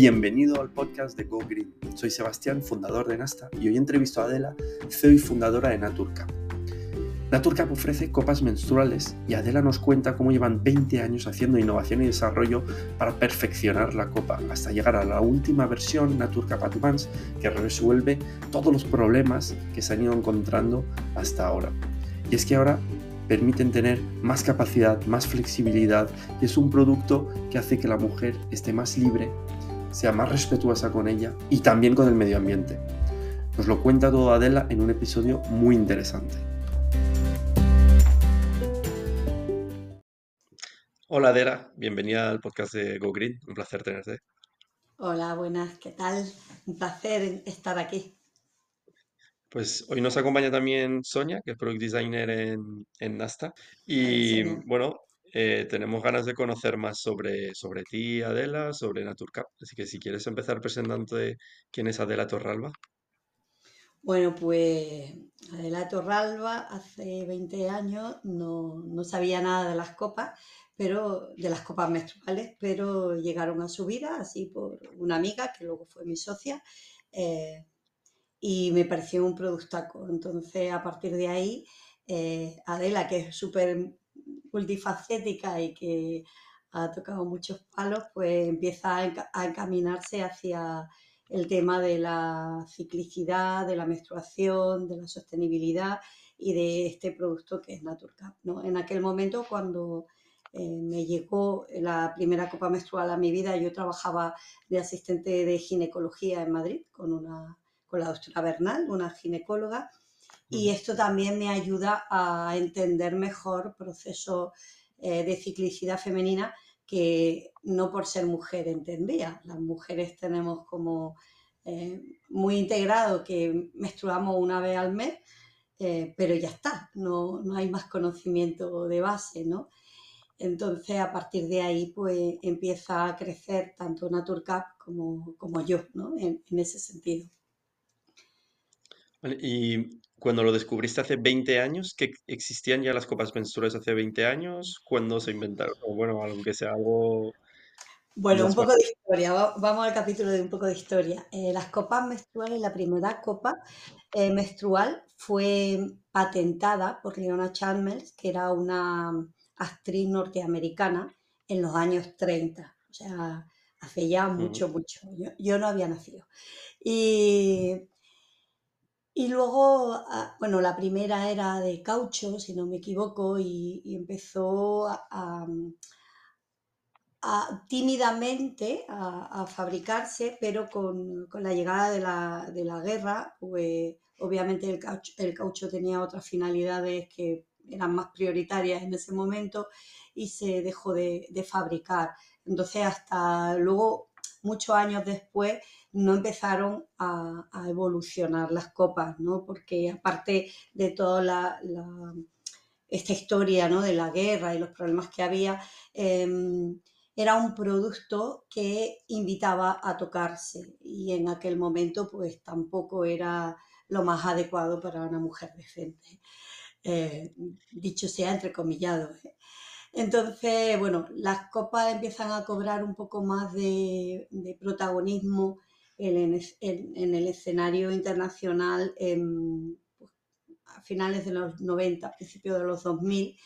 Bienvenido al podcast de Go Green. Soy Sebastián, fundador de Nasta, y hoy entrevisto a Adela, CEO y fundadora de Naturcap. Naturcap ofrece copas menstruales y Adela nos cuenta cómo llevan 20 años haciendo innovación y desarrollo para perfeccionar la copa hasta llegar a la última versión Naturcap Advance que resuelve todos los problemas que se han ido encontrando hasta ahora. Y es que ahora permiten tener más capacidad, más flexibilidad y es un producto que hace que la mujer esté más libre, sea más respetuosa con ella y también con el medio ambiente. Nos lo cuenta todo Adela en un episodio muy interesante. Hola Adela, bienvenida al podcast de Go Green, un placer tenerte. Hola, buenas, ¿qué tal? Un placer estar aquí. Pues hoy nos acompaña también Sonia, que es Product Designer en, en Nasta. Y bueno, eh, tenemos ganas de conocer más sobre, sobre ti, Adela, sobre Naturcap. Así que si quieres empezar presentándote quién es Adela Torralba. Bueno, pues Adela Torralba hace 20 años no, no sabía nada de las copas, pero de las copas menstruales, pero llegaron a su vida así por una amiga que luego fue mi socia. eh, y me pareció un productaco. Entonces, a partir de ahí, eh, Adela, que es súper multifacética y que ha tocado muchos palos, pues empieza a, enca- a encaminarse hacia el tema de la ciclicidad, de la menstruación, de la sostenibilidad y de este producto que es Naturcap. ¿no? En aquel momento, cuando eh, me llegó la primera copa menstrual a mi vida, yo trabajaba de asistente de ginecología en Madrid con una con la doctora Bernal, una ginecóloga, y esto también me ayuda a entender mejor procesos eh, de ciclicidad femenina que no por ser mujer entendía. Las mujeres tenemos como eh, muy integrado que menstruamos una vez al mes, eh, pero ya está, no, no hay más conocimiento de base, ¿no? Entonces, a partir de ahí, pues empieza a crecer tanto Naturcap como, como yo, ¿no? En, en ese sentido. Vale, Y cuando lo descubriste hace 20 años, que existían ya las copas menstruales hace 20 años, ¿cuándo se inventaron? O bueno, aunque sea algo Bueno, un poco de historia, va- vamos al capítulo de un poco de historia. Eh, las copas menstruales, la primera copa eh, menstrual fue patentada por Leona Chalmers, que era una actriz norteamericana en los años 30, o sea, hace ya mucho, mucho. Yo, yo no había nacido. Y, y luego, ah, bueno, la primera era de caucho, si no me equivoco, y, empezó a, a- tímidamente a, a fabricarse, pero con, con la llegada de la, de la guerra, pues obviamente el caucho, el caucho tenía otras finalidades que eran más prioritarias en ese momento y se dejó de, de fabricar. Entonces, hasta luego, muchos años después, no empezaron a, evolucionar las copas, ¿no? Porque aparte de toda la, esta historia, ¿no? De la guerra y los problemas que había, eh, era un producto que invitaba a tocarse y en aquel momento pues tampoco era lo más adecuado para una mujer decente, eh, dicho sea entrecomillado. ¿eh? Entonces, bueno, las copas empiezan a cobrar un poco más de, protagonismo en, el escenario internacional en, pues, a finales de los 90, principios de los 2000,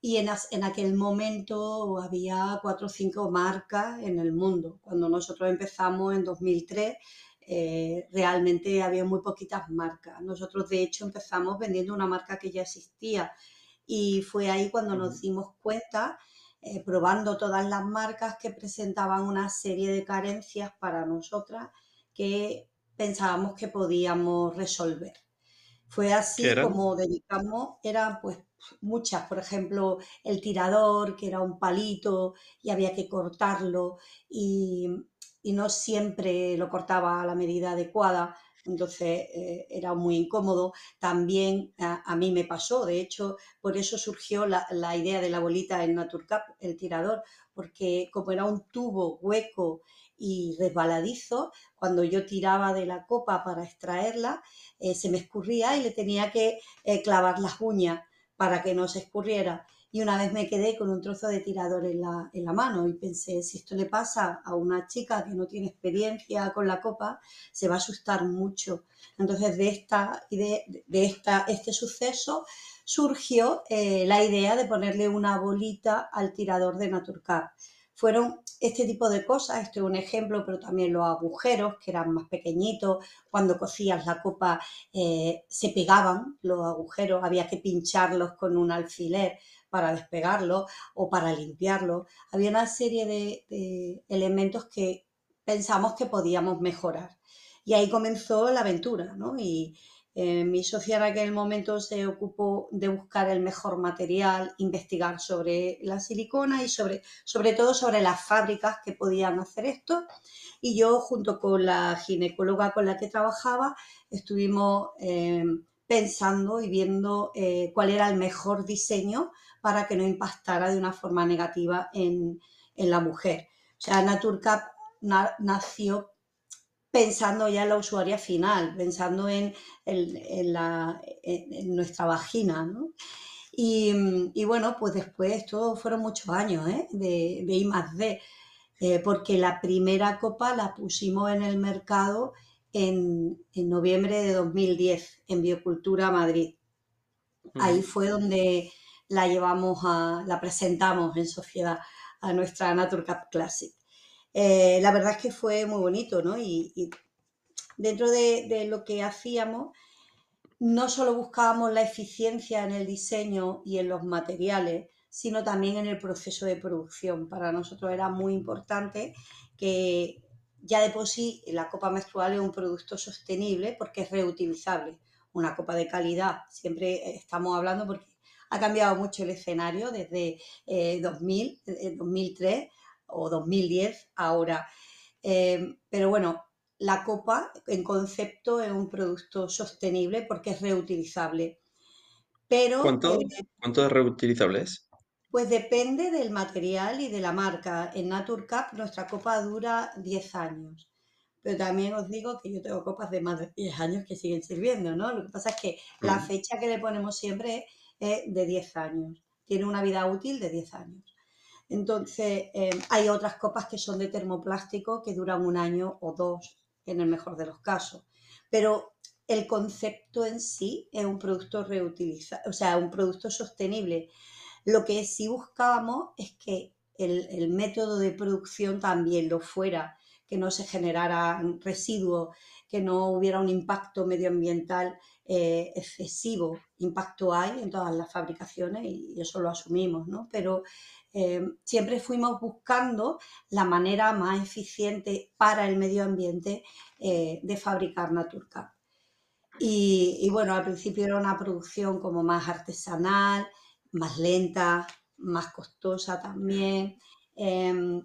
y en, en, aquel momento había cuatro o cinco marcas en el mundo. Cuando nosotros empezamos en 2003, eh, realmente había muy poquitas marcas. Nosotros, de hecho, empezamos vendiendo una marca que ya existía y fue ahí cuando nos dimos cuenta, eh, probando todas las marcas que presentaban una serie de carencias para nosotras que pensábamos que podíamos resolver. Fue ¿Qué así como dedicamos, eran pues muchas, por ejemplo, el tirador, que era un palito y había que cortarlo y, y no siempre lo cortaba a la medida adecuada, entonces eh, era muy incómodo. También a, a, mí me pasó, de hecho, por eso surgió la, la, idea de la bolita en Naturcap, el tirador, porque como era un tubo hueco y resbaladizo, cuando yo tiraba de la copa para extraerla, eh, se me escurría y le tenía que eh, clavar las uñas para que no se escurriera. Y una vez me quedé con un trozo de tirador en la, en la, mano y pensé, si esto le pasa a una chica que no tiene experiencia con la copa, se va a asustar mucho. Entonces, de, esta, de, de esta, este suceso surgió eh, la idea de ponerle una bolita al tirador de Naturcap. Fueron este tipo de cosas, este es un ejemplo, pero también los agujeros, que eran más pequeñitos, cuando cocías la copa eh, se pegaban los agujeros, había que pincharlos con un alfiler para despegarlo o para limpiarlo. Había una serie de, elementos que pensamos que podíamos mejorar. Y ahí comenzó la aventura, ¿no? Y eh, mi socia en aquel momento se ocupó de buscar el mejor material, investigar sobre la silicona y sobre, sobre todo sobre las fábricas que podían hacer esto. Y yo, junto con la ginecóloga con la que trabajaba, estuvimos eh, pensando y viendo eh, cuál era el mejor diseño para que no impactara de una forma negativa en, la mujer. O sea, Naturcap nació pensando ya en la usuaria final, pensando en, nuestra vagina, Y, bueno, pues después, esto fueron muchos años ¿eh? de, de I más D, eh, porque la primera copa la pusimos en el mercado en, en noviembre de 2010 en Biocultura Madrid. Ahí fue donde la llevamos a, la presentamos en sociedad a nuestra Naturcap Classic. Eh, la verdad es que fue muy bonito, ¿no? Y, dentro de, lo que hacíamos, no solo buscábamos la eficiencia en el diseño y en los materiales, sino también en el proceso de producción. Para nosotros era muy importante que ya de por sí la copa menstrual es un producto sostenible porque es reutilizable. Una copa de calidad, siempre estamos hablando porque ha cambiado mucho el escenario desde 2000, eh, 2003 eh, o 2010 ahora. Eh, pero bueno, la copa en concepto es un producto sostenible porque es reutilizable. Pero, ¿Cuánto, ¿Cuánto es reutilizable es? Pues depende del material y de la marca. En Naturcap nuestra copa dura 10 años. Pero también os digo que yo tengo copas de más de 10 años que siguen sirviendo, ¿no? Lo que pasa es que la fecha que le ponemos siempre es es de 10 años, tiene una vida útil de 10 años. Entonces, eh, hay otras copas que son de termoplástico que duran un año o dos, en el mejor de los casos. Pero el concepto en sí es un producto reutilizable, o sea, un producto sostenible. Lo que sí buscábamos es que el, el método de producción también lo fuera, que no se generaran residuos, que no hubiera un impacto medioambiental eh, excesivo. Impacto hay en todas las fabricaciones y, eso lo asumimos, ¿no? Pero eh, siempre fuimos buscando la manera más eficiente para el medio ambiente eh, de fabricar Naturcap. Y, y, bueno, al principio era una producción como más artesanal, más lenta, más costosa también. Em,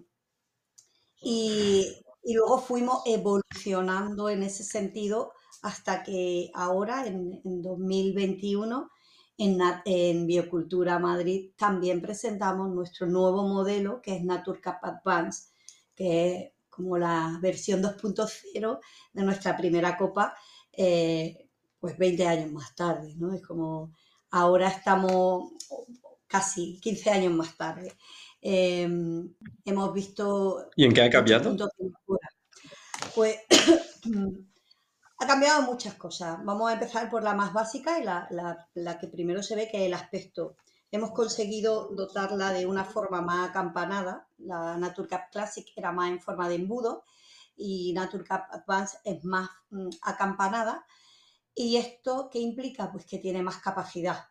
y, y, luego fuimos evolucionando en ese sentido hasta que ahora, en, 2021, en, en, Biocultura Madrid también presentamos nuestro nuevo modelo, que es Naturcap Advance, que es como la versión 2.0 de nuestra primera copa, eh, pues 20 años más tarde, ¿no? Es como ahora estamos casi 15 años más tarde. Em, hemos visto... ¿Y en qué ha cambiado? Pues Ha cambiado muchas cosas. Vamos a empezar por la más básica y la, que primero se ve, que es el aspecto. Hemos conseguido dotarla de una forma más acampanada. La Naturcap Classic era más en forma de embudo y Naturcap Advance es más mm, acampanada. ¿Y esto qué implica? Pues que tiene más capacidad.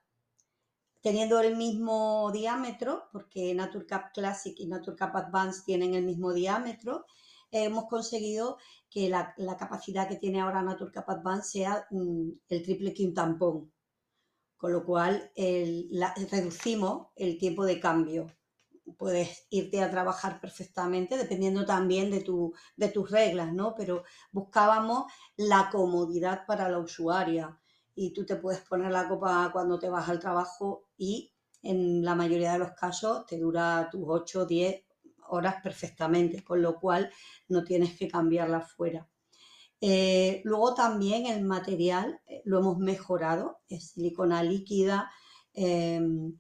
Teniendo el mismo diámetro, porque Naturcap Classic y Naturcap Advance tienen el mismo diámetro, hemos conseguido que la, capacidad que tiene ahora Naturcap Advance sea mm, el triple que un tampón, con lo cual reducimos el tiempo de cambio. Puedes irte a trabajar perfectamente, dependiendo también de, tu, de tus reglas, ¿no? Pero buscábamos la comodidad para la usuaria y tú te puedes poner la copa cuando te vas al trabajo y en la mayoría de los casos te dura tus 8, 10 horas perfectamente, con lo cual no tienes que cambiarla fuera. Eh, luego también el material eh, lo hemos mejorado, es silicona líquida, em,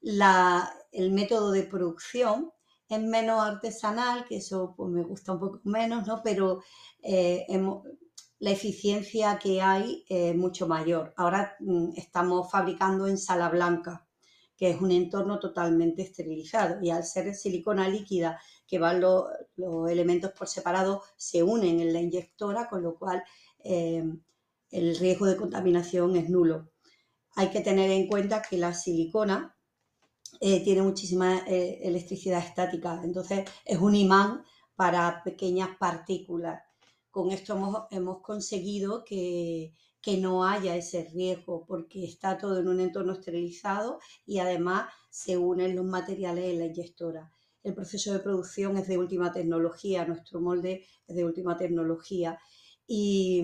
el método de producción es menos artesanal, que eso pues, me gusta un poco menos, ¿no? Pero eh, la eficiencia que hay es mucho mayor. Ahora mm, estamos fabricando en sala blanca, que es un entorno totalmente esterilizado. Y al ser silicona líquida, que van los, elementos por separado, se unen en la inyectora, con lo cual eh, el riesgo de contaminación es nulo. Hay que tener en cuenta que la silicona eh, tiene muchísima eh, electricidad estática, entonces es un imán para pequeñas partículas. Con esto hemos, conseguido que, no haya ese riesgo porque está todo en un entorno esterilizado y además se unen los materiales en la inyectora. El proceso de producción es de última tecnología, nuestro molde es de última tecnología y,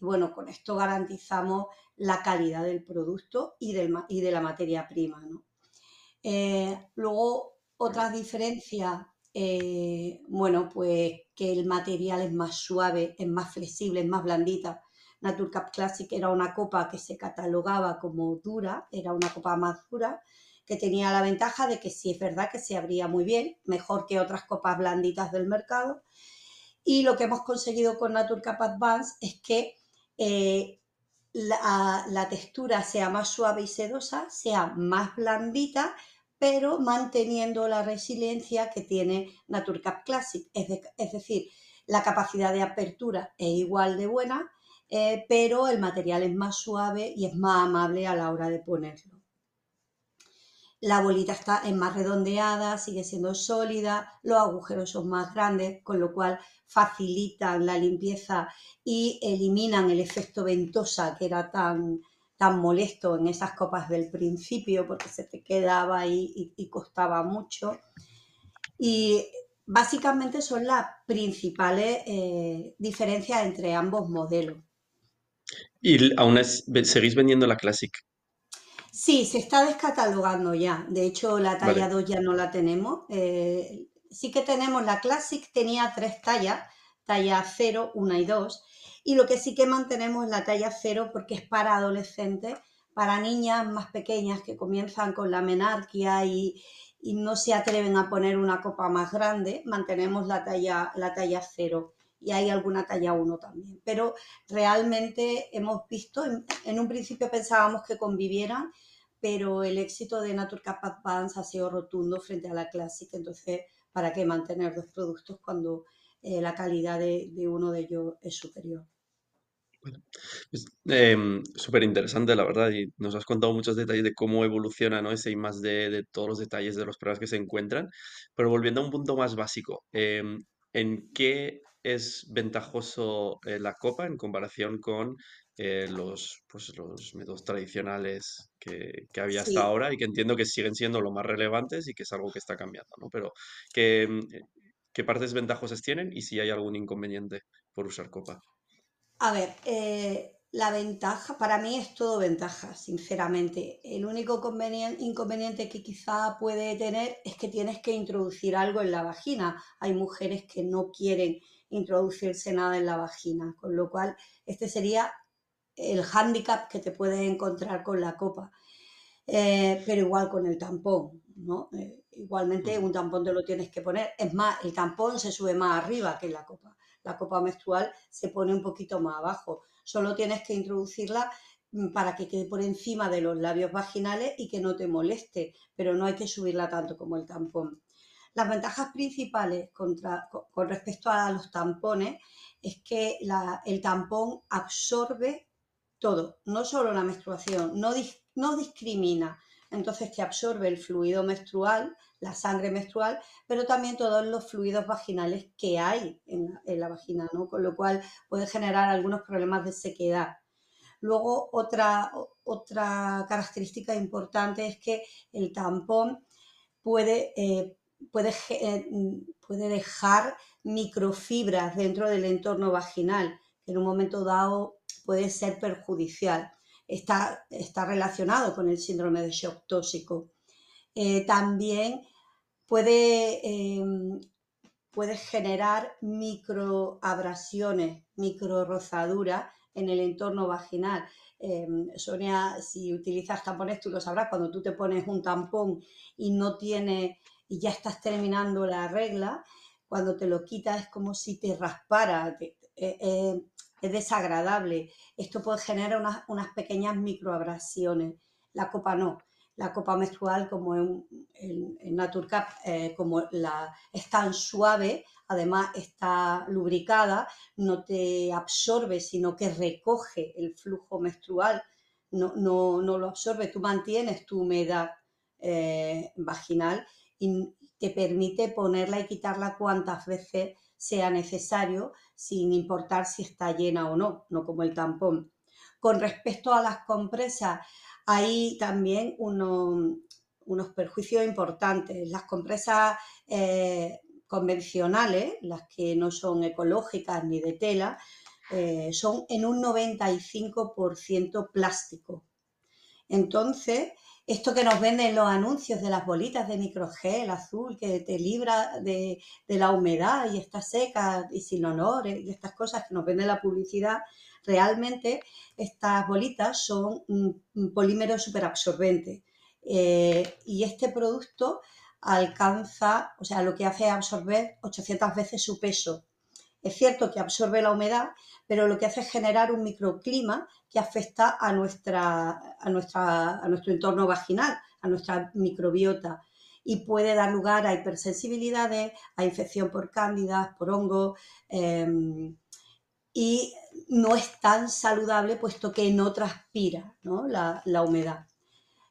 bueno, con esto garantizamos la calidad del producto y, y de la materia prima. ¿no? Eh, luego, otras diferencias, eh, bueno, pues que el material es más suave, es más flexible, es más blandita. Naturcap Classic era una copa que se catalogaba como dura, era una copa más dura, que tenía la ventaja de que sí es verdad que se abría muy bien, mejor que otras copas blanditas del mercado. Y lo que hemos conseguido con Naturcap Advance es que eh, la, textura sea más suave y sedosa, sea más blandita pero manteniendo la resiliencia que tiene Naturcap Classic. Es, decir, la capacidad de apertura es igual de buena, eh, pero el material es más suave y es más amable a la hora de ponerlo. La bolita está es más redondeada, sigue siendo sólida, los agujeros son más grandes, con lo cual facilitan la limpieza y eliminan el efecto ventosa que era tan, molesto en esas copas del principio porque se te quedaba ahí y, costaba mucho. Y básicamente son las principales eh, diferencias entre ambos modelos. ¿Y aún seguís vendiendo la Classic? Sí, se está descatalogando ya. De hecho, la talla 2 ya no la tenemos. Eh, sí que tenemos la Classic, tenía tres tallas, talla 0, 1 y 2 y lo que sí que mantenemos es la talla cero porque es para adolescentes, para niñas más pequeñas que comienzan con la menarquia y, no se atreven a poner una copa más grande, mantenemos la talla, la talla cero y hay alguna talla 1 también. Pero realmente hemos visto, en, un principio pensábamos que convivieran, pero el éxito de Naturcap Advance ha sido rotundo frente a la Classic, entonces, ¿para qué mantener dos productos cuando eh, la calidad de, uno de ellos es superior? Pues, em, súper interesante, la verdad, y nos has contado muchos detalles de cómo evoluciona, ¿no? Ese y más de, de todos los detalles de los problemas que se encuentran. Pero volviendo a un punto más básico, em, ¿en qué es ventajoso eh, la copa en comparación con eh, los, pues, los métodos tradicionales que, que había hasta ahora y que entiendo que siguen siendo lo más relevantes y que es algo que está cambiando, ¿no? Pero, ¿qué, em, qué partes ventajosas tienen y si hay algún inconveniente por usar copa? A ver, eh, la ventaja, para mí es todo ventaja, sinceramente. El único inconveniente que quizá puede tener es que tienes que introducir algo en la vagina. Hay mujeres que no quieren introducirse nada en la vagina, con lo cual este sería el hándicap que te puedes encontrar con la copa. Eh, pero igual con el tampón, ¿no? Eh, igualmente un tampón te lo tienes que poner. Es más, el tampón se sube más arriba que la copa la copa menstrual se pone un poquito más abajo. Solo tienes que introducirla mm, para que quede por encima de los labios vaginales y que no te moleste, pero no hay que subirla tanto como el tampón. Las ventajas principales contra, con respecto a los tampones es que el tampón absorbe todo, no solo la menstruación, no, no discrimina, entonces te absorbe el fluido menstrual, la sangre menstrual, pero también todos los fluidos vaginales que hay en, la vagina, ¿no? Con lo cual puede generar algunos problemas de sequedad. Luego, otra, otra característica importante es que el tampón puede, eh, puede, eh, puede dejar microfibras dentro del entorno vaginal, que en un momento dado puede ser perjudicial está, está relacionado con el síndrome de shock tóxico. Eh, también puede, em, puede generar microabrasiones, micro rozaduras en el entorno vaginal. Em, Sonia, si utilizas tampones, tú lo sabrás, cuando tú te pones un tampón y no tiene, y ya estás terminando la regla, cuando te lo quitas es como si te raspara, eh, eh, es desagradable. Esto puede generar unas, unas pequeñas microabrasiones. La copa no la copa menstrual como en, en, Naturcap, eh, como la, es tan suave, además está lubricada, no te absorbe, sino que recoge el flujo menstrual, no, no, no lo absorbe, tú mantienes tu humedad vaginal y te permite ponerla y quitarla cuantas veces sea necesario, sin importar si está llena o no, no como el tampón. Con respecto a las compresas, hay también unos perjuicios importantes. Las compresas eh, convencionales, las que no son ecológicas ni de tela, eh, son en un 95% plástico. Entonces, esto que nos venden los anuncios de las bolitas de microgel azul que te libra de, de, la humedad y está seca y sin olor y estas cosas que nos vende la publicidad, realmente estas bolitas son polímeros superabsorbentes. Eh, y este producto alcanza, o sea, lo que hace es absorber 800 veces su peso. Es cierto que absorbe la humedad, pero lo que hace es generar un microclima que afecta a, nuestra, a, nuestra, a nuestro entorno vaginal, a nuestra microbiota y puede dar lugar a hipersensibilidades, a infección por cándidas, por hongos, em, y no es tan saludable puesto que no transpira La, humedad.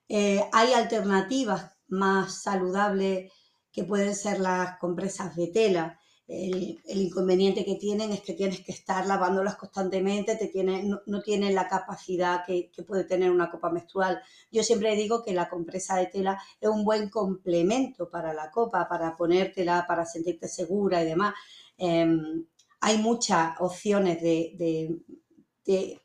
Eh, hay alternativas más saludables que pueden ser las compresas de tela. El, inconveniente que tienen es que tienes que estar lavándolas constantemente, te tiene, no, tienen la capacidad que, puede tener una copa menstrual. Yo siempre digo que la compresa de tela es un buen complemento para la copa, para ponértela, para sentirte segura y demás. Em, hay muchas opciones de,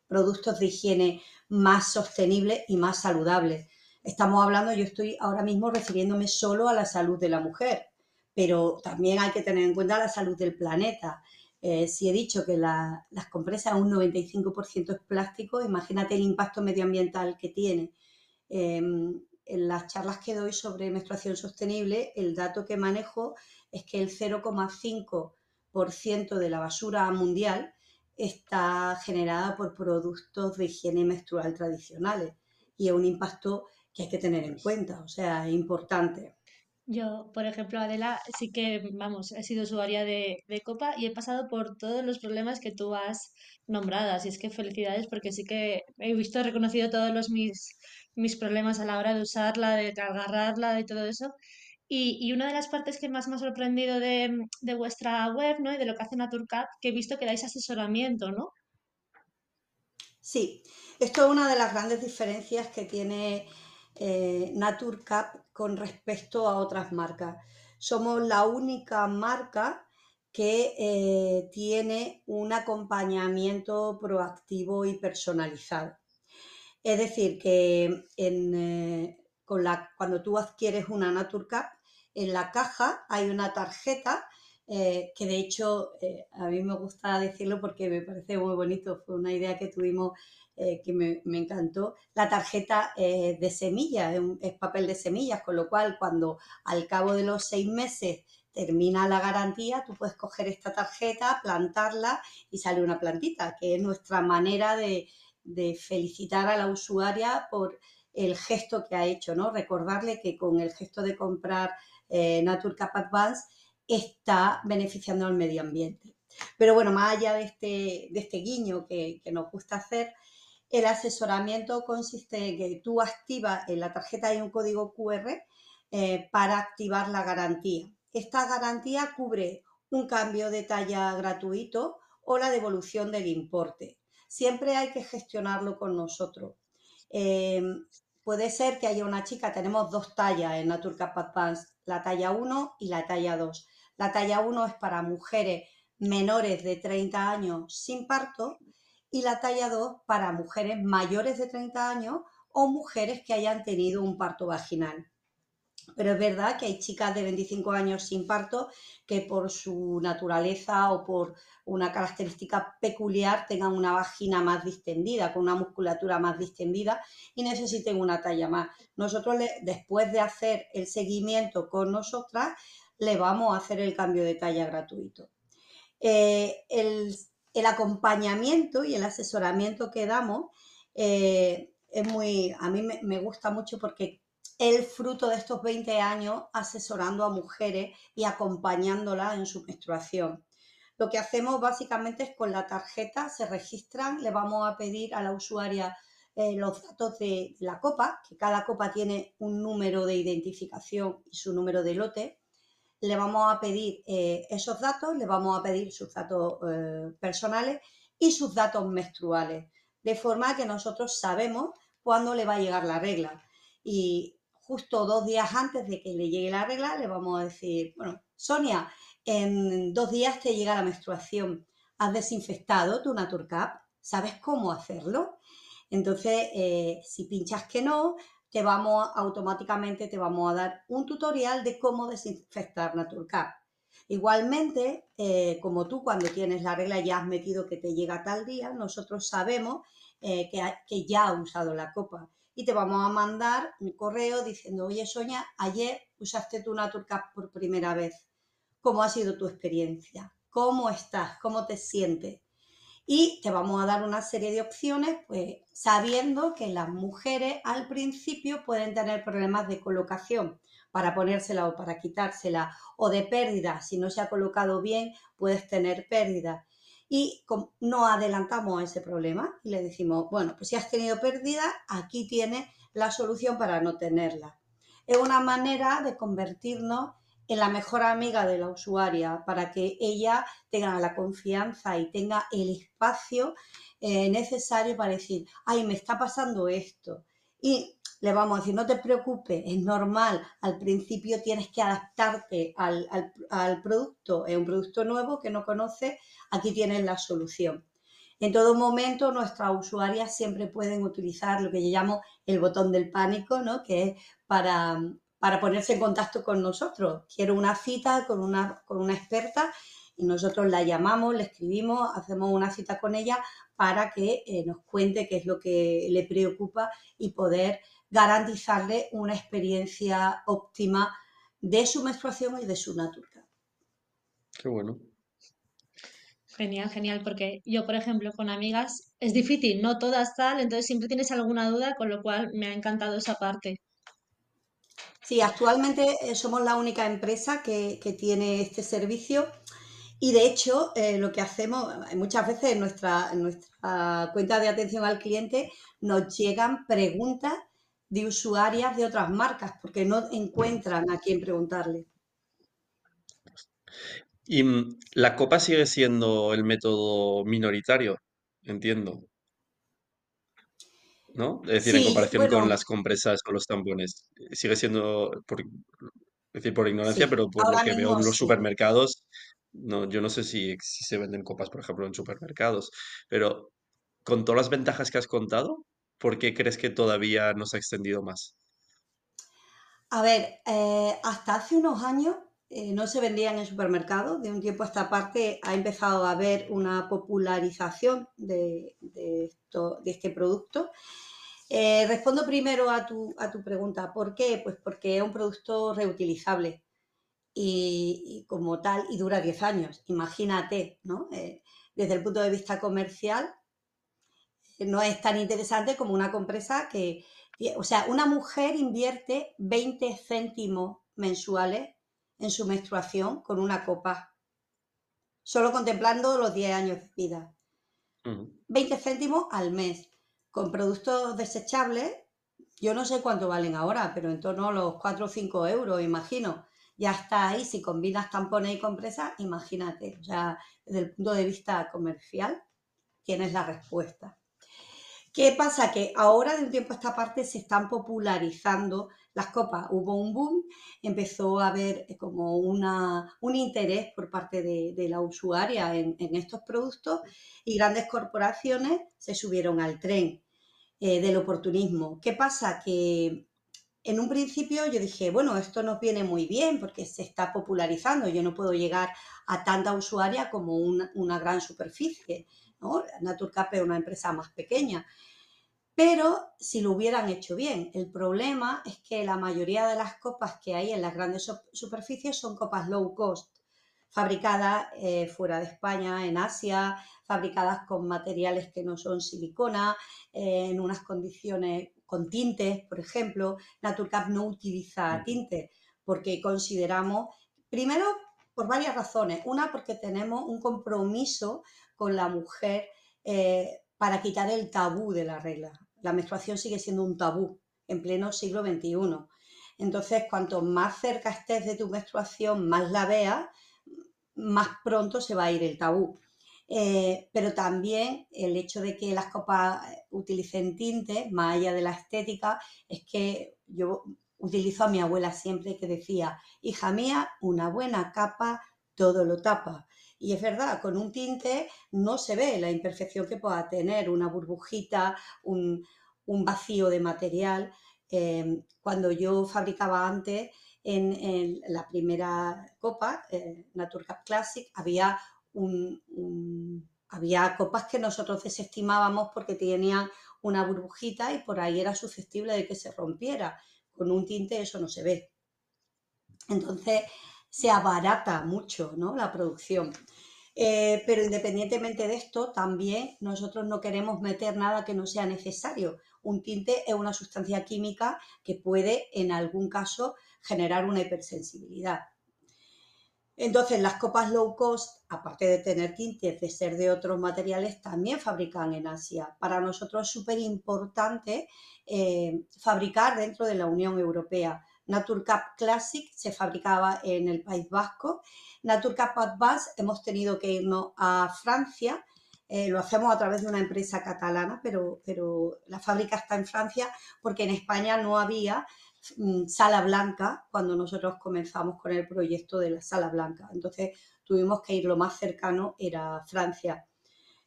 productos de higiene más sostenibles y más saludables. Estamos hablando, yo estoy ahora mismo refiriéndome solo a la salud de la mujer, pero también hay que tener en cuenta la salud del planeta. Eh, si he dicho que las compresas un 95% es plástico, imagínate el impacto medioambiental que tiene. Em, en las charlas que doy sobre menstruación sostenible, el dato que manejo es que el 0,5 de la basura mundial está generada por productos de higiene menstrual tradicionales y es un impacto que hay que tener en cuenta, o sea, es importante. Yo, por ejemplo, Adela, sí que, vamos, he sido usuaria de, de, Copa y he pasado por todos los problemas que tú has nombrado. Así es que felicidades porque sí que he visto, reconocido todos los mis, mis problemas a la hora de usarla, de agarrarla, y todo eso. Y, una de las partes que más me ha sorprendido de, vuestra web, ¿no? Y de lo que hace Naturcap, que he visto que dais asesoramiento, ¿no? Sí, esto es una de las grandes diferencias que tiene eh, Naturcap con respecto a otras marcas. Somos la única marca que eh, tiene un acompañamiento proactivo y personalizado. Es decir, que eh, con la, cuando tú adquieres una Naturcap, en la caja hay una tarjeta eh, que de hecho a mí me gusta decirlo porque me parece muy bonito, fue una idea que tuvimos eh, que me, encantó. La tarjeta de semillas, es, papel de semillas, con lo cual cuando al cabo de los seis meses termina la garantía, tú puedes coger esta tarjeta, plantarla y sale una plantita, que es nuestra manera de, felicitar a la usuaria por el gesto que ha hecho, ¿no? Recordarle que con el gesto de comprar eh, Naturcap Advance está beneficiando al medio ambiente. Pero bueno, más allá de este, de este guiño que, nos gusta hacer, el asesoramiento consiste en que tú activas en la tarjeta hay un código QR eh, para activar la garantía. Esta garantía cubre un cambio de talla gratuito o la devolución del importe. Siempre hay que gestionarlo con nosotros. Eh, puede ser que haya una chica, tenemos dos tallas en Naturcap Advance, la talla 1 y la talla 2. La talla 1 es para mujeres menores de 30 años sin parto y la talla 2 para mujeres mayores de 30 años o mujeres que hayan tenido un parto vaginal. pero es verdad que hay chicas de 25 años sin parto que por su naturaleza o por una característica peculiar tengan una vagina más distendida, con una musculatura más distendida y necesiten una talla más. Nosotros, después de hacer el seguimiento con nosotras, le vamos a hacer el cambio de talla gratuito. Eh, el, acompañamiento y el asesoramiento que damos eh, es muy, a mí me gusta mucho porque el fruto de estos 20 años asesorando a mujeres y acompañándolas en su menstruación. Lo que hacemos básicamente es con la tarjeta, se registran, le vamos a pedir a la usuaria eh, los datos de la copa, que cada copa tiene un número de identificación y su número de lote. Le vamos a pedir eh, esos datos, le vamos a pedir sus datos eh, personales y sus datos menstruales, de forma que nosotros sabemos cuándo le va a llegar la regla. Y justo dos días antes de que le llegue la regla, le vamos a decir, bueno, Sonia, en dos días te llega la menstruación, has desinfectado tu Naturcap, ¿sabes cómo hacerlo? Entonces, eh, si pinchas que no, te vamos automáticamente te vamos a dar un tutorial de cómo desinfectar Naturcap. Igualmente, eh, como tú cuando tienes la regla ya has metido que te llega tal día, nosotros sabemos eh, que, que ya ha usado la copa y te vamos a mandar un correo diciendo, oye Sonia, ayer usaste tu Naturcap por primera vez. ¿Cómo ha sido tu experiencia? ¿Cómo estás? ¿Cómo te sientes? Y te vamos a dar una serie de opciones, pues sabiendo que las mujeres al principio pueden tener problemas de colocación. Para ponérsela o para quitársela, o de pérdida, si no se ha colocado bien, puedes tener pérdida. Y no adelantamos ese problema y le decimos, bueno, pues si has tenido pérdida, aquí tienes la solución para no tenerla. Es una manera de convertirnos en la mejor amiga de la usuaria para que ella tenga la confianza y tenga el espacio eh, necesario para decir, ay, me está pasando esto. Y le vamos a decir, no te preocupes, es normal, al principio tienes que adaptarte al, producto, es un producto nuevo que no conoces, aquí tienes la solución. En todo momento nuestras usuarias siempre pueden utilizar lo que yo llamo el botón del pánico, ¿no? que es para, para ponerse en contacto con nosotros. Quiero una cita con una, con una experta y nosotros la llamamos, le escribimos, hacemos una cita con ella para que eh, nos cuente qué es lo que le preocupa y poder garantizarle una experiencia óptima de su menstruación y de su naturaleza. Qué bueno. Genial, genial, porque yo, por ejemplo, con amigas es difícil, no todas tal, entonces siempre tienes alguna duda, con lo cual me ha encantado esa parte. Sí, actualmente eh, somos la única empresa que, tiene este servicio y de hecho eh, lo que hacemos muchas veces en nuestra, en nuestra cuenta de atención al cliente nos llegan preguntas de usuarias de otras marcas porque no encuentran a quién preguntarle. Y mm, la copa sigue siendo el método minoritario, entiendo. ¿No? Es decir, en comparación con las compresas o los tampones. Sigue siendo, por, es decir, por ignorancia, pero por lo que veo en los supermercados, no, yo no sé si, si se venden copas, por ejemplo, en supermercados, pero con todas las ventajas que has contado, ¿por qué crees que todavía no se ha extendido más? A ver, eh, hasta hace unos años eh, no se vendía en el supermercado. De un tiempo a esta parte ha empezado a haber una popularización de, este producto. Eh, respondo primero a tu, pregunta. ¿Por qué? Pues porque es un producto reutilizable y, como tal y dura 10 años. Imagínate, ¿no? desde el punto de vista comercial, no es tan interesante como una compresa que, o sea, una mujer invierte 20 céntimos mensuales en su menstruación con una copa, solo contemplando los 10 años de vida. 20 céntimos al mes. Con productos desechables, yo no sé cuánto valen ahora, pero en torno a los 4 o 5 euros, imagino. Ya está ahí, si combinas tampones y compresas, imagínate. O sea, desde el punto de vista comercial, tienes la respuesta. ¿Qué pasa? Que ahora de un tiempo a esta parte se están popularizando las copas. Hubo un boom, empezó a haber eh, como una, un interés por parte de, la usuaria en, estos productos y grandes corporaciones se subieron al tren eh, del oportunismo. ¿Qué pasa? Que en un principio yo dije, bueno, esto nos viene muy bien porque se está popularizando, yo no puedo llegar a tanta usuaria como una, gran superficie, ¿no? Naturcap es una empresa más pequeña. Pero si lo hubieran hecho bien, el problema es que la mayoría de las copas que hay en las grandes superficies son copas low cost, fabricadas eh, fuera de España, en Asia, fabricadas con materiales que no son silicona, eh, en unas condiciones con tintes, por ejemplo. Naturcap no utiliza tintes porque consideramos, primero, por varias razones. Una, porque tenemos un compromiso con la mujer eh, para quitar el tabú de la regla. La menstruación sigue siendo un tabú en pleno siglo XXI. Entonces, cuanto más cerca estés de tu menstruación, más la veas, más pronto se va a ir el tabú. Eh, pero también el hecho de que las copas utilicen tintes, más allá de la estética, es que yo utilizo a mi abuela siempre que decía, hija mía, una buena capa todo lo tapa. Y es verdad, con un tinte no se ve la imperfección que pueda tener una burbujita, un, vacío de material. Em, cuando yo fabricaba antes, en, la primera copa, eh, Naturcap Classic, había había copas que nosotros desestimábamos porque tenían una burbujita y por ahí era susceptible de que se rompiera. Con un tinte eso no se ve. Entonces se abarata mucho ¿no? la producción. Eh, pero independientemente de esto, también nosotros no queremos meter nada que no sea necesario. Un tinte es una sustancia química que puede en algún caso generar una hipersensibilidad. Entonces, las copas low cost, aparte de tener tintes, de ser de otros materiales, también fabrican en Asia. Para nosotros es súper importante eh, fabricar dentro de la Unión Europea. Naturcap Classic se fabricaba en el País Vasco. Naturcap Advance hemos tenido que irnos a Francia. Eh, lo hacemos a través de una empresa catalana, pero, pero la fábrica está en Francia porque en España no había Mm, sala blanca cuando nosotros comenzamos con el proyecto de la sala blanca. Entonces tuvimos que ir lo más cercano, era Francia.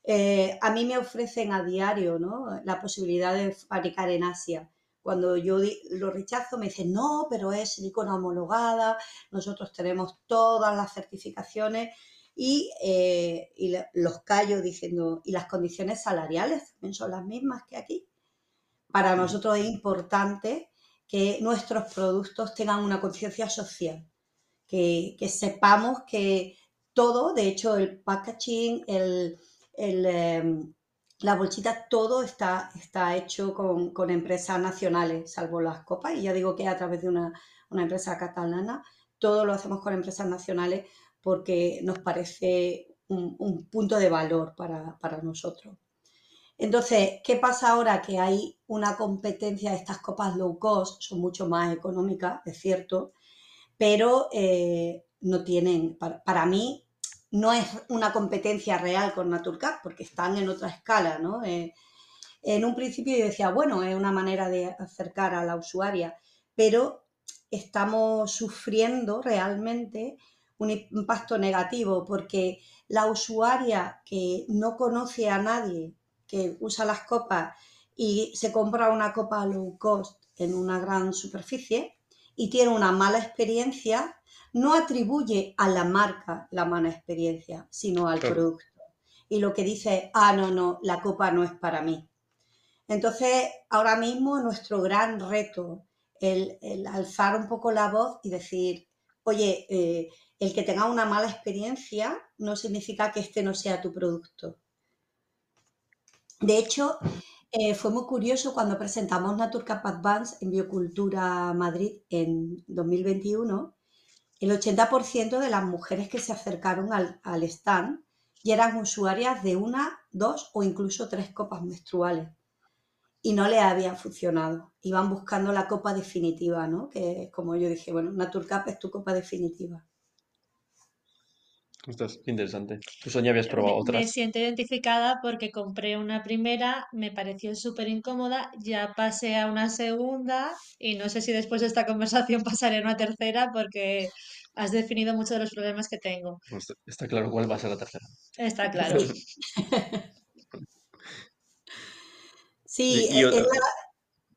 Eh, a mí me ofrecen a diario la posibilidad de fabricar en Asia. Cuando yo lo rechazo me dicen, no, pero es silicona homologada, nosotros tenemos todas las certificaciones y, eh, y los callo diciendo, ¿y las condiciones salariales también son las mismas que aquí? Para nosotros es importante que nuestros productos tengan una conciencia social, que, sepamos que todo, de hecho el packaging, el, em, la bolsita, todo está, está hecho con, empresas nacionales, salvo las copas, y ya digo que a través de una, empresa catalana, todo lo hacemos con empresas nacionales porque nos parece un, punto de valor para, para nosotros. Entonces, ¿qué pasa ahora que hay una competencia de estas copas low cost? Son mucho más económicas, es cierto, pero eh, no tienen, para, mí, no es una competencia real con Naturcap porque están en otra escala, ¿no? Eh, en un principio yo decía, bueno, es una manera de acercar a la usuaria, pero estamos sufriendo realmente un impacto negativo porque la usuaria que no conoce a nadie que usa las copas y se compra una copa low cost en una gran superficie y tiene una mala experiencia, no atribuye a la marca la mala experiencia, sino al producto. Y lo que dice, ah, no, no, la copa no es para mí. Entonces, ahora mismo nuestro gran reto, el, el alzar un poco la voz y decir, oye, eh, el que tenga una mala experiencia no significa que este no sea tu producto. De hecho, eh, fue muy curioso cuando presentamos Naturcap Advance en Biocultura Madrid en 2021. El 80% de las mujeres que se acercaron al, stand ya eran usuarias de una, dos o incluso tres copas menstruales y no le había funcionado. Iban buscando la copa definitiva, ¿no? Que como yo dije, bueno, Naturcap es tu copa definitiva. Esto es interesante. Tú, Sonia, habías probado me, otras. Me siento identificada porque compré una primera, me pareció súper incómoda, ya pasé a una segunda y no sé si después de esta conversación pasaré a una tercera porque has definido muchos de los problemas que tengo. Pues está claro cuál va a ser la tercera. Está claro. sí, es, la,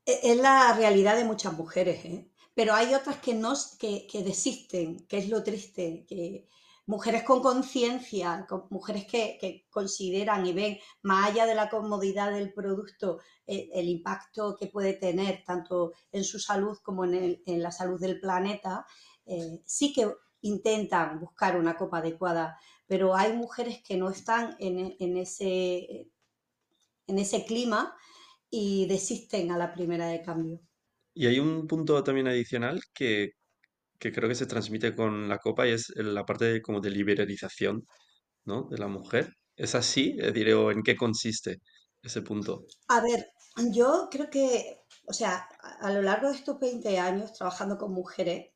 E-, es la realidad de muchas mujeres, ¿eh? pero hay otras que, no, que, que desisten, que es lo triste, que mujeres con conciencia, mujeres que, consideran y ven más allá de la comodidad del producto eh, el impacto que puede tener tanto en su salud como en, la salud del planeta, eh, sí que intentan buscar una copa adecuada, pero hay mujeres que no están en, ese, en ese clima y desisten a la primera de cambio. Y hay un punto también adicional que que creo que se transmite con la copa y es la parte de, como de liberalización, ¿no? de la mujer. ¿Es así? Eh, diré, ¿o en qué consiste ese punto? A ver, yo creo que, o sea, a lo largo de estos 20 años trabajando con mujeres,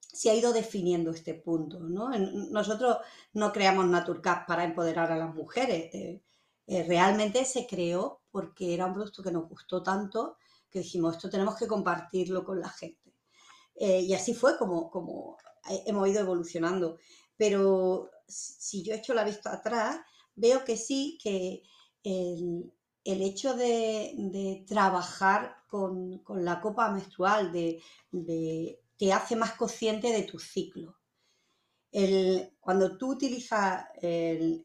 se ha ido definiendo este punto, ¿no? Nosotros no creamos Naturcap para empoderar a las mujeres. Eh, eh, realmente se creó porque era un producto que nos gustó tanto que dijimos, esto tenemos que compartirlo con la gente. Eh, y así fue como, como hemos ido evolucionando. Pero si yo echo la vista atrás, veo que sí, que el, hecho de, trabajar con, la copa menstrual, de, te hace más consciente de tu ciclo. cuando tú utilizas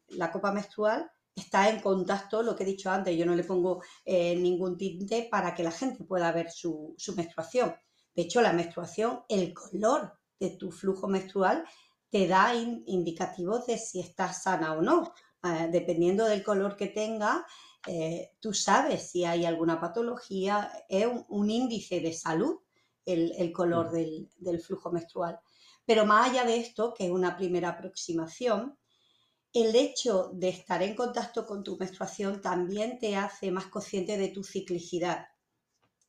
la copa menstrual, está en contacto, lo que he dicho antes, yo no le pongo eh, ningún tinte para que la gente pueda ver su, su menstruación. De hecho, la menstruación, el color de tu flujo menstrual te da indicativos de si estás sana o no. Ah, dependiendo del color que tenga, eh, tú sabes si hay alguna patología, es un, índice de salud el, color del, del, flujo menstrual. Pero más allá de esto, que es una primera aproximación, el hecho de estar en contacto con tu menstruación también te hace más consciente de tu ciclicidad.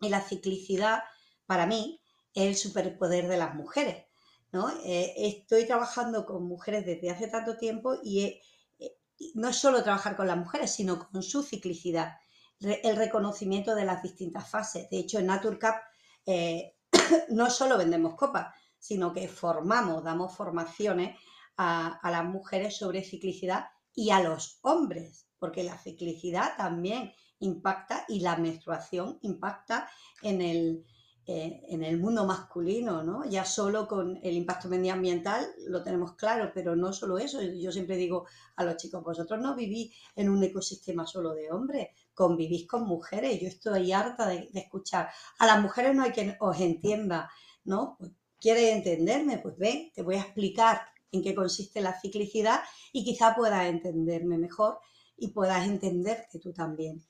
Y la ciclicidad para mí, es el superpoder de las mujeres. ¿no? Eh, estoy trabajando con mujeres desde hace tanto tiempo y eh, no es solo trabajar con las mujeres, sino con su ciclicidad, el reconocimiento de las distintas fases. De hecho, en Naturcap eh, no solo vendemos copas, sino que formamos, damos formaciones a las mujeres sobre ciclicidad y a los hombres, porque la ciclicidad también impacta y la menstruación impacta en el, eh, en el mundo masculino, ¿no? Ya solo con el impacto medioambiental lo tenemos claro, pero no solo eso. Yo siempre digo a los chicos, vosotros no vivís en un ecosistema solo de hombres, convivís con mujeres. Yo estoy harta de, escuchar. A las mujeres no hay quien os entienda, ¿no? Pues, ¿Quieres entenderme? Pues ven, te voy a explicar en qué consiste la ciclicidad y quizá puedas entenderme mejor y puedas entenderte tú también.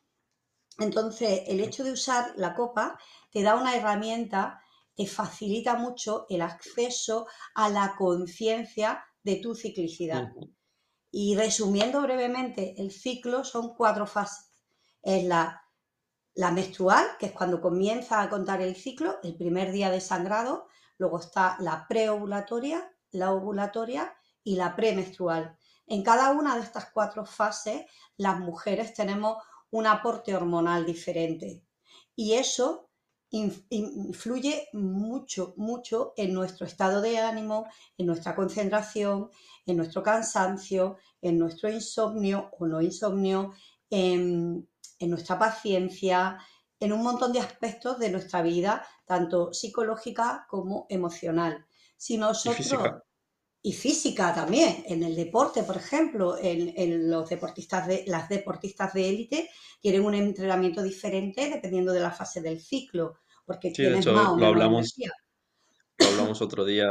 Entonces, el hecho de usar la copa te da una herramienta, te facilita mucho el acceso a la conciencia de tu ciclicidad. Y resumiendo brevemente, el ciclo son cuatro fases. Es la, la menstrual, que es cuando comienza a contar el ciclo, el primer día de sangrado. Luego está la preovulatoria, la ovulatoria y la premenstrual. En cada una de estas cuatro fases, las mujeres tenemos un aporte hormonal diferente. Y eso influye mucho, mucho en nuestro estado de ánimo, en nuestra concentración, en nuestro cansancio, en nuestro insomnio o no insomnio, en, nuestra paciencia, en un montón de aspectos de nuestra vida, tanto psicológica como emocional. Si nosotros y física también, en el deporte, por ejemplo, en, los deportistas de, las deportistas de élite tienen un entrenamiento diferente dependiendo de la fase del ciclo, porque sí, de hecho, lo hablamos, hablamos otro día,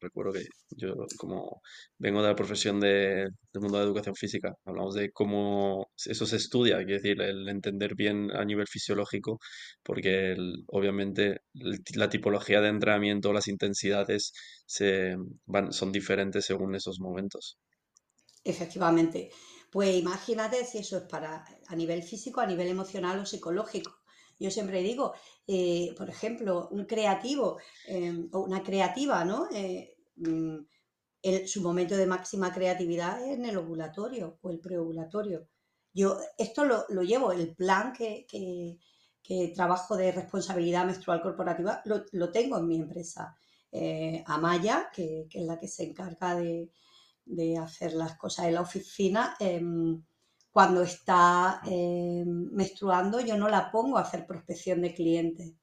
recuerdo que yo como vengo de la profesión de, del mundo de educación física, hablamos de cómo eso se estudia, quiere decir, el entender bien a nivel fisiológico, porque obviamente la tipología de entrenamiento, las intensidades se van, son diferentes según esos momentos. Efectivamente. Pues imagínate si eso es para a nivel físico, a nivel emocional o psicológico. Yo siempre digo, eh, por ejemplo, un creativo em, o una creativa, ¿no? Eh, mm, su momento de máxima creatividad es en el ovulatorio o el preovulatorio. Yo esto lo, llevo, el plan que, trabajo de responsabilidad menstrual corporativa, lo, tengo en mi empresa. Eh, Amaya, que, es la que se encarga de, de, hacer las cosas en la oficina, em, cuando está eh, menstruando, yo no la pongo a hacer prospección de clientes.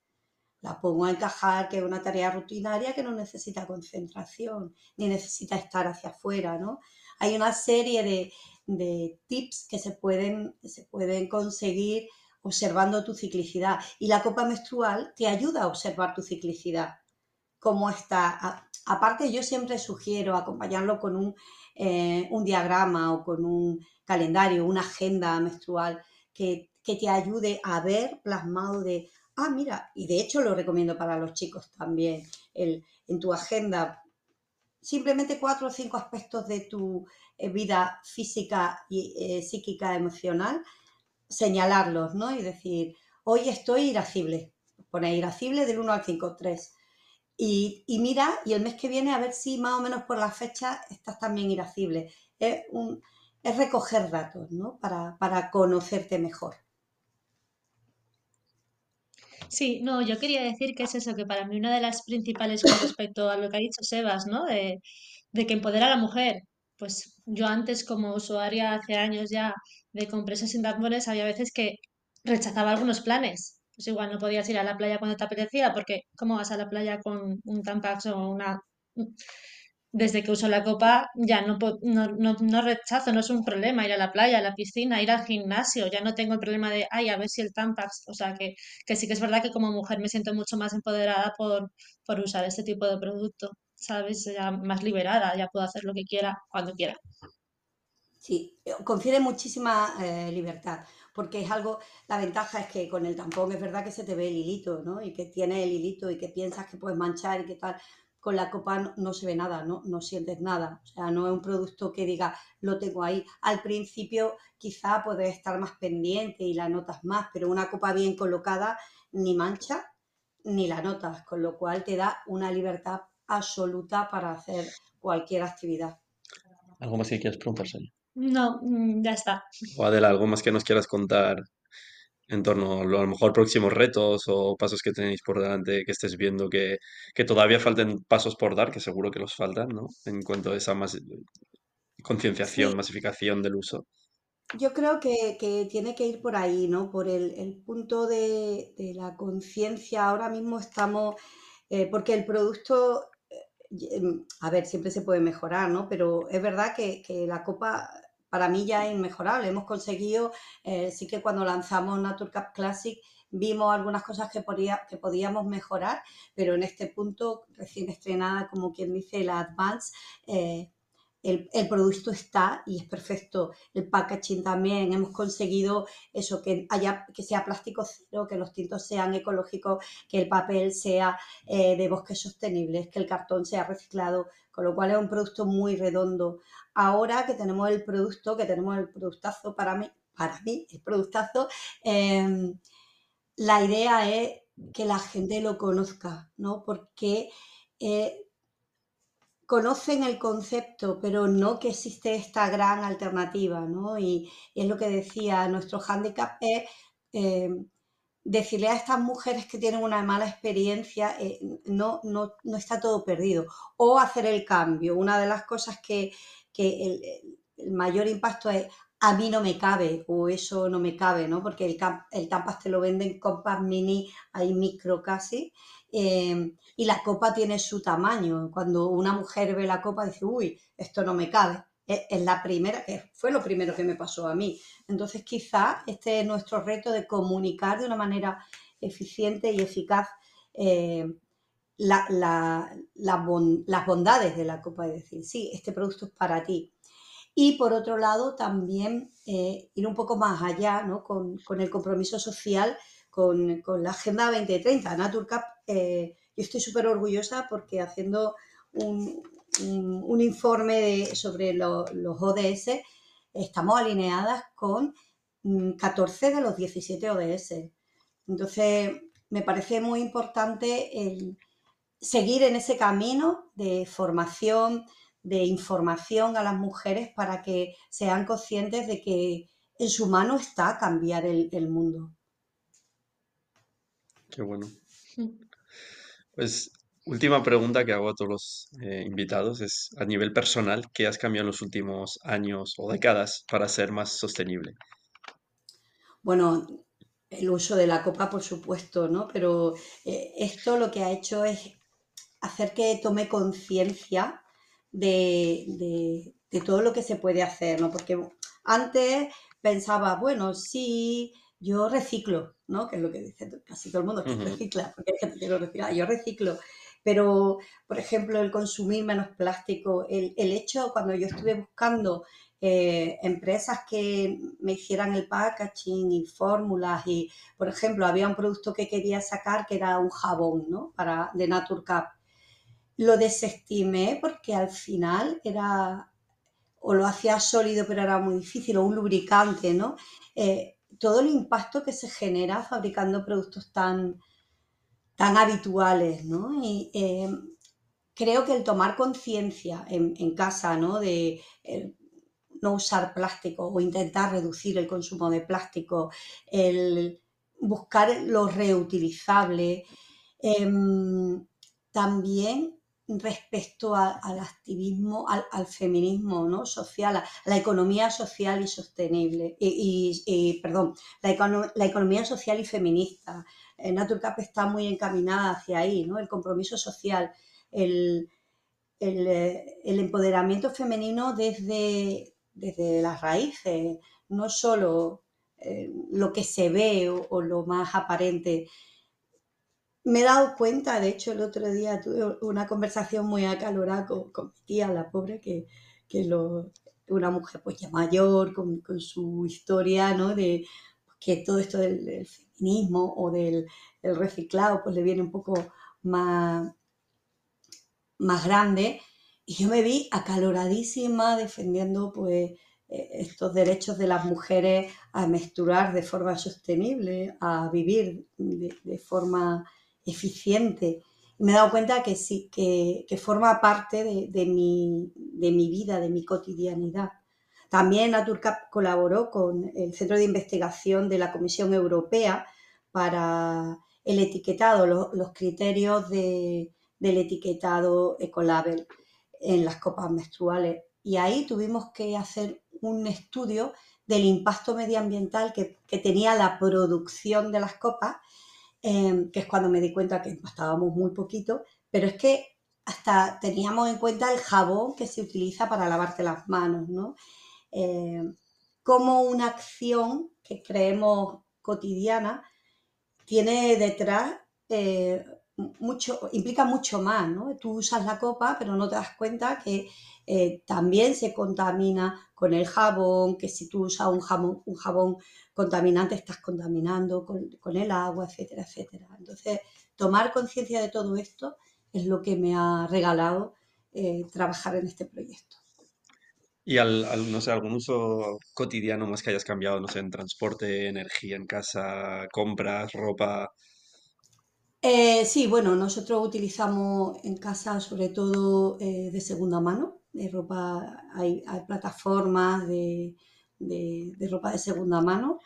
la pongo a encajar, que es una tarea rutinaria que no necesita concentración, ni necesita estar hacia afuera, ¿no? Hay una serie de, de tips que se pueden, se pueden conseguir observando tu ciclicidad. Y la copa menstrual te ayuda a observar tu ciclicidad, cómo está. aparte, yo siempre sugiero acompañarlo con un, eh, un, diagrama o con un calendario, una agenda menstrual que, que te ayude a ver plasmado de, ah, mira, y de hecho lo recomiendo para los chicos también, el, en tu agenda, simplemente cuatro o cinco aspectos de tu eh, vida física y eh, psíquica, emocional, señalarlos, ¿no? Y decir, hoy estoy irascible, pone irascible del 1 al 5, 3. Y, y, mira, y el mes que viene a ver si más o menos por la fecha estás también irascible. Es, un, es recoger datos, ¿no? Para, para conocerte mejor. Sí, no, yo quería decir que es eso, que para mí una de las principales con respecto a lo que ha dicho Sebas, ¿no? De, de que empodera a la mujer. Pues yo antes como usuaria hace años ya de compresas sin tampones había veces que rechazaba algunos planes. Pues igual no podías ir a la playa cuando te apetecía, porque ¿cómo vas a la playa con un tampax o una desde que uso la copa ya no, no, no, rechazo, no es un problema ir a la playa, a la piscina, ir al gimnasio, ya no tengo el problema de, ay, a ver si el Tampax, o sea, que, que sí que es verdad que como mujer me siento mucho más empoderada por, por usar este tipo de producto, ¿sabes? Ya más liberada, ya puedo hacer lo que quiera cuando quiera. Sí, confiere muchísima eh, libertad, porque es algo, la ventaja es que con el tampón es verdad que se te ve el hilito, ¿no? Y que tiene el hilito y que piensas que puedes manchar y que tal, con la copa no, se ve nada, ¿no? sientes nada. O sea, no es un producto que diga, lo tengo ahí. Al principio quizá puedes estar más pendiente y la notas más, pero una copa bien colocada ni mancha ni la notas, con lo cual te da una libertad absoluta para hacer cualquier actividad. ¿Algo más que quieras preguntar? No, mm, ya está. O Adela, ¿algo más que nos quieras contar en torno a lo mejor próximos retos o pasos que tenéis por delante que estés viendo que, que todavía falten pasos por dar, que seguro que los faltan, ¿no? En cuanto a esa más concienciación, masificación del uso. Yo creo que, que, tiene que ir por ahí, ¿no? Por el, el punto de, de la conciencia. Ahora mismo estamos, eh, porque el producto, eh, a ver, siempre se puede mejorar, ¿no? Pero es verdad que, que la copa para mí ya es inmejorable. Hemos conseguido, eh, sí que cuando lanzamos Naturcap Classic vimos algunas cosas que, podía, que podíamos mejorar, pero en este punto, recién estrenada, como quien dice, la Advance, eh, el, el, producto está y es perfecto. El packaging también, hemos conseguido eso, que, haya, que sea plástico cero, que los tintos sean ecológicos, que el papel sea eh, de bosques sostenibles, que el cartón sea reciclado, con lo cual es un producto muy redondo. Ahora que tenemos el producto, que tenemos el productazo para mí, para mí, el productazo, eh, la idea es que la gente lo conozca, ¿no? Porque eh, conocen el concepto, pero no que existe esta gran alternativa, ¿no? Y, es lo que decía, nuestro hándicap es eh, decirle a estas mujeres que tienen una mala experiencia, eh, no, no, no, está todo perdido, o hacer el cambio. Una de las cosas que, que el, el, mayor impacto es a mí no me cabe o eso no me cabe, ¿no? Porque el, el Tampas te lo venden compas mini, hay micro casi, eh, y la copa tiene su tamaño. Cuando una mujer ve la copa dice, uy, esto no me cabe. Es, la primera, fue lo primero que me pasó a mí. Entonces quizá este es nuestro reto de comunicar de una manera eficiente y eficaz eh, la, las bondades de la copa, es decir, sí, este producto es para ti. Y por otro lado, también eh, ir un poco más allá ¿no? con, con el compromiso social con, con la Agenda 2030. Naturcap, eh, yo estoy súper orgullosa porque haciendo un, un, informe sobre lo, los ODS, estamos alineadas con 14 mm, de los 17 ODS. Entonces, me parece muy importante el seguir en ese camino de formación, de información a las mujeres para que sean conscientes de que en su mano está cambiar el, el mundo. Qué bueno. Pues última pregunta que hago a todos los eh, invitados es, a nivel personal, ¿qué has cambiado en los últimos años o décadas para ser más sostenible? Bueno, el uso de la copa, por supuesto, ¿no? Pero eh, esto lo que ha hecho es hacer que tome conciencia de, todo lo que se puede hacer, ¿no? Porque antes pensaba, bueno, sí, yo reciclo, ¿no? Que es lo que dice casi todo el mundo, que recicla, porque hay gente que lo recicla, yo reciclo. Pero, por ejemplo, el consumir menos plástico, el, el hecho, cuando yo estuve buscando eh, empresas que me hicieran el packaging y fórmulas y, por ejemplo, había un producto que quería sacar que era un jabón, ¿no? Para, de Naturcap. Lo desestimé porque al final era, o lo hacía sólido pero era muy difícil, o un lubricante, ¿no? Eh, todo el impacto que se genera fabricando productos tan, tan habituales, ¿no? Y eh, creo que el tomar conciencia en, casa, ¿no? De, no usar plástico o intentar reducir el consumo de plástico, el buscar lo reutilizable. Em, también respecto al activismo, al, feminismo ¿no? social, a la economía social y sostenible, y, perdón, la, economía social y feminista. Eh, Naturcap está muy encaminada hacia ahí, ¿no? el compromiso social, el, el empoderamiento femenino desde, desde las raíces, no solo eh, lo que se ve o, lo más aparente. Me he dado cuenta, de hecho el otro día tuve una conversación muy acalorada con, mi tía, la pobre, que, que lo, una mujer pues ya mayor, con, su historia, ¿no? De que todo esto del, feminismo o del, reciclado pues le viene un poco más, más grande y yo me vi acaloradísima defendiendo pues eh, estos derechos de las mujeres a menstruar de forma sostenible, a vivir de, forma eficiente. me he dado cuenta que sí, que, forma parte de, mi, de mi vida, de mi cotidianidad. También Naturcap colaboró con el Centro de Investigación de la Comisión Europea para el etiquetado, los, criterios del etiquetado Ecolabel en las copas menstruales. Y ahí tuvimos que hacer un estudio del impacto medioambiental que, tenía la producción de las copas, em, que es cuando me di cuenta que impactábamos muy poquito, pero es que hasta teníamos en cuenta el jabón que se utiliza para lavarte las manos, ¿no? Em, como una acción que creemos cotidiana tiene detrás eh, mucho, implica mucho más, ¿no? Tú usas la copa, pero no te das cuenta que eh, también se contamina con el jabón, que si tú usas un jabón, un jabón contaminante estás contaminando con, el agua, etcétera, etcétera. Entonces, tomar conciencia de todo esto es lo que me ha regalado eh, trabajar en este proyecto. ¿Y al, no sé, algún uso cotidiano más que hayas cambiado, no sé, en transporte, energía en casa, compras, ropa? Eh, sí, bueno, nosotros utilizamos en casa sobre todo eh, de segunda mano, de ropa, hay, plataformas de, ropa de segunda mano.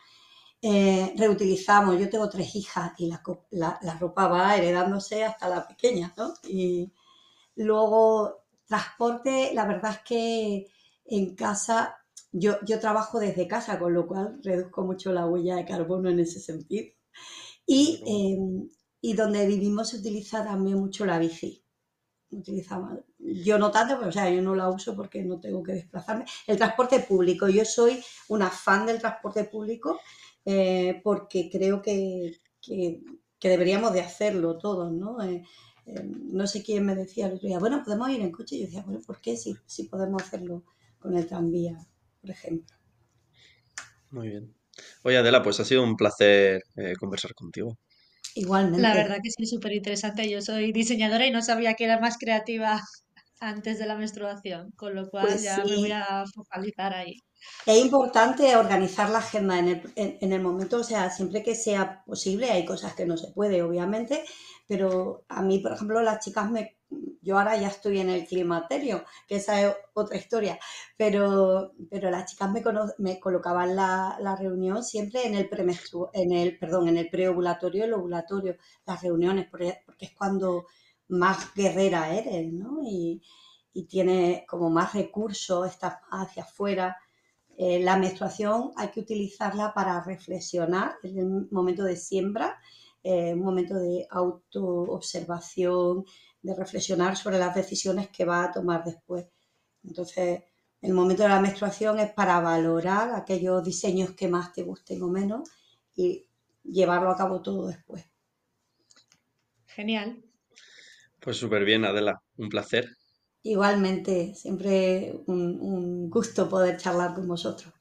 Eh, reutilizamos, yo tengo tres hijas y la, ropa va heredándose hasta la pequeña, ¿no? Y luego, transporte, la verdad es que en casa, yo, yo trabajo desde casa, con lo cual reduzco mucho la huella de carbono en ese sentido. Y y donde vivimos se utiliza también mucho la bici. Utilizamos, yo no tanto, pero o sea, yo no la uso porque no tengo que desplazarme. El transporte público, yo soy una fan del transporte público eh, porque creo que, que, deberíamos de hacerlo todos, ¿no? Eh, eh, no sé quién me decía el otro día, bueno, podemos ir en coche. Y yo decía, bueno, ¿por qué si, si podemos hacerlo con el tranvía, por ejemplo? Muy bien. Oye, Adela, pues ha sido un placer conversar contigo. Igualmente. La verdad que sí, súper interesante. Yo soy diseñadora y no sabía que era más creativa antes de la menstruación, con lo cual pues ya me voy a focalizar ahí. Es importante organizar la agenda en el, en, el, momento, o sea, siempre que sea posible, hay cosas que no se puede, obviamente, pero a mí, por ejemplo, las chicas me yo ahora ya estoy en el climaterio, que esa es otra historia, pero, pero las chicas me, colocaban la, reunión siempre en el, en el, perdón, en el preovulatorio y el ovulatorio, las reuniones, porque, es cuando más guerrera eres, ¿no? Y, y tienes como más recursos, estás hacia afuera. Eh, la menstruación hay que utilizarla para reflexionar en el momento de siembra, eh, un momento de autoobservación, de reflexionar sobre las decisiones que va a tomar después. Entonces, el momento de la menstruación es para valorar aquellos diseños que más te gusten o menos y llevarlo a cabo todo después. Genial. Pues súper bien, Adela, un placer. Igualmente, siempre un, un gusto poder charlar con vosotros.